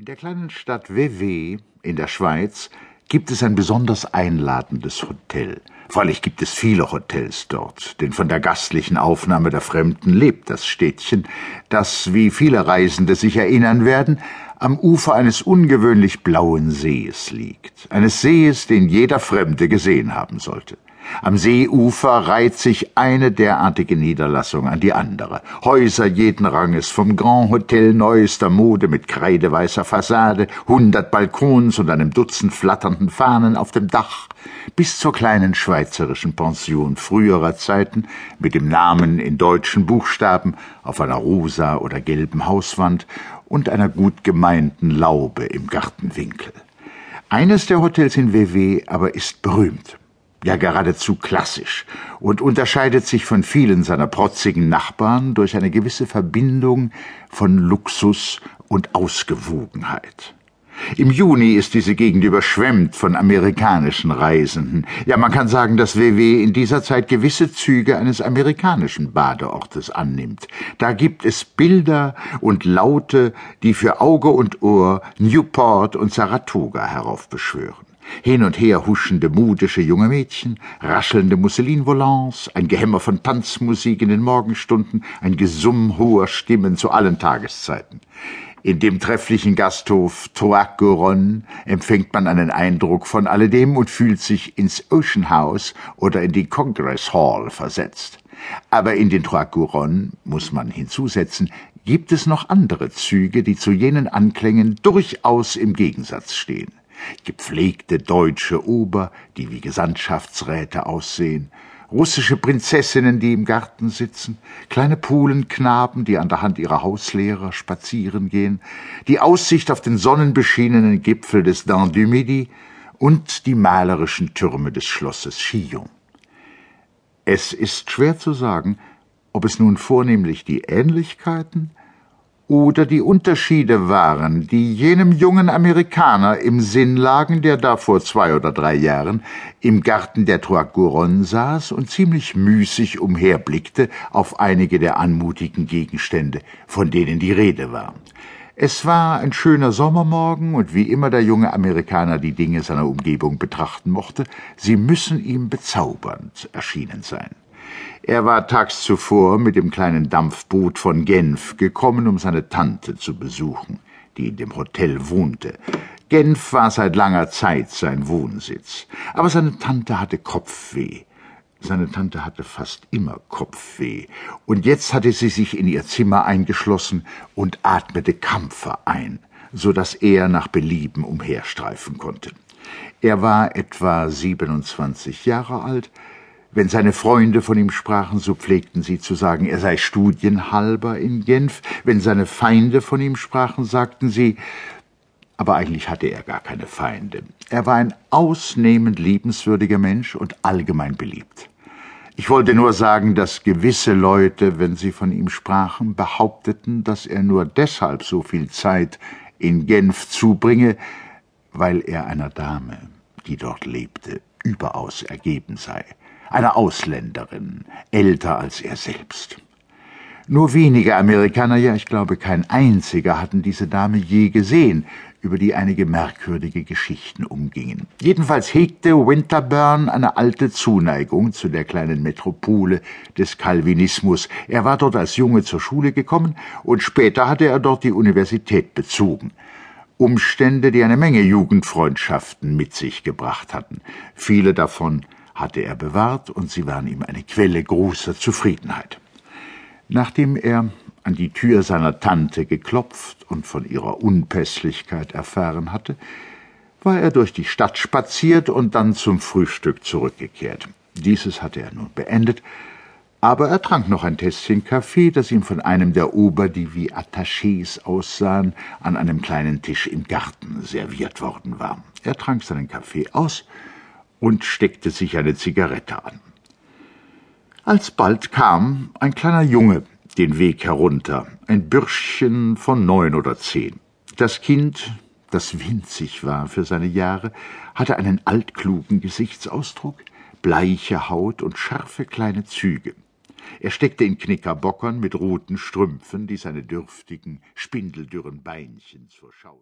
In der kleinen Stadt Vevey in der Schweiz gibt es ein besonders einladendes Hotel. Freilich gibt es viele Hotels dort, denn von der gastlichen Aufnahme der Fremden lebt das Städtchen, das, wie viele Reisende sich erinnern werden, am Ufer eines ungewöhnlich blauen Sees liegt, eines Sees, den jeder Fremde gesehen haben sollte. Am Seeufer reiht sich eine derartige Niederlassung an die andere. Häuser jeden Ranges, vom Grand Hotel neuester Mode mit kreideweißer Fassade, hundert Balkons und einem Dutzend flatternden Fahnen auf dem Dach, bis zur kleinen schweizerischen Pension früherer Zeiten mit dem Namen in deutschen Buchstaben auf einer rosa oder gelben Hauswand und einer gut gemeinten Laube im Gartenwinkel. Eines der Hotels in WW aber ist berühmt ja geradezu klassisch und unterscheidet sich von vielen seiner protzigen Nachbarn durch eine gewisse Verbindung von Luxus und Ausgewogenheit. Im Juni ist diese Gegend überschwemmt von amerikanischen Reisenden. Ja, man kann sagen, dass WW in dieser Zeit gewisse Züge eines amerikanischen Badeortes annimmt. Da gibt es Bilder und Laute, die für Auge und Ohr Newport und Saratoga heraufbeschwören. Hin und her huschende, modische junge Mädchen, raschelnde Musselinvolants, ein Gehämmer von Tanzmusik in den Morgenstunden, ein Gesumm hoher Stimmen zu allen Tageszeiten. In dem trefflichen Gasthof Troac-Goron empfängt man einen Eindruck von alledem und fühlt sich ins Ocean House oder in die Congress Hall versetzt. Aber in den Troac-Goron, muss man hinzusetzen, gibt es noch andere Züge, die zu jenen Anklängen durchaus im Gegensatz stehen gepflegte deutsche Ober, die wie Gesandtschaftsräte aussehen, russische Prinzessinnen, die im Garten sitzen, kleine Polenknaben, die an der Hand ihrer Hauslehrer spazieren gehen, die Aussicht auf den sonnenbeschienenen Gipfel des Dent du Midi und die malerischen Türme des Schlosses Chillon. Es ist schwer zu sagen, ob es nun vornehmlich die Ähnlichkeiten oder die Unterschiede waren, die jenem jungen Amerikaner im Sinn lagen, der da vor zwei oder drei Jahren im Garten der Trois Couronnes saß und ziemlich müßig umherblickte auf einige der anmutigen Gegenstände, von denen die Rede war. Es war ein schöner Sommermorgen, und wie immer der junge Amerikaner die Dinge seiner Umgebung betrachten mochte, sie müssen ihm bezaubernd erschienen sein. Er war tags zuvor mit dem kleinen Dampfboot von Genf gekommen, um seine Tante zu besuchen, die in dem Hotel wohnte. Genf war seit langer Zeit sein Wohnsitz. Aber seine Tante hatte Kopfweh. Seine Tante hatte fast immer Kopfweh, und jetzt hatte sie sich in ihr Zimmer eingeschlossen und atmete Kampfer ein, so dass er nach Belieben umherstreifen konnte. Er war etwa siebenundzwanzig Jahre alt, wenn seine Freunde von ihm sprachen, so pflegten sie zu sagen, er sei studienhalber in Genf. Wenn seine Feinde von ihm sprachen, sagten sie, aber eigentlich hatte er gar keine Feinde. Er war ein ausnehmend liebenswürdiger Mensch und allgemein beliebt. Ich wollte nur sagen, dass gewisse Leute, wenn sie von ihm sprachen, behaupteten, dass er nur deshalb so viel Zeit in Genf zubringe, weil er einer Dame, die dort lebte, überaus ergeben sei einer Ausländerin, älter als er selbst. Nur wenige Amerikaner, ja ich glaube kein einziger, hatten diese Dame je gesehen, über die einige merkwürdige Geschichten umgingen. Jedenfalls hegte Winterburn eine alte Zuneigung zu der kleinen Metropole des Calvinismus. Er war dort als Junge zur Schule gekommen und später hatte er dort die Universität bezogen. Umstände, die eine Menge Jugendfreundschaften mit sich gebracht hatten. Viele davon hatte er bewahrt, und sie waren ihm eine Quelle großer Zufriedenheit. Nachdem er an die Tür seiner Tante geklopft und von ihrer Unpässlichkeit erfahren hatte, war er durch die Stadt spaziert und dann zum Frühstück zurückgekehrt. Dieses hatte er nun beendet, aber er trank noch ein Tässchen Kaffee, das ihm von einem der Ober, die wie Attachés aussahen, an einem kleinen Tisch im Garten serviert worden war. Er trank seinen Kaffee aus und steckte sich eine Zigarette an. Alsbald kam ein kleiner Junge den Weg herunter, ein Bürschchen von neun oder zehn. Das Kind, das winzig war für seine Jahre, hatte einen altklugen Gesichtsausdruck, bleiche Haut und scharfe kleine Züge. Er steckte in Knickerbockern mit roten Strümpfen, die seine dürftigen, spindeldürren Beinchen zur Schau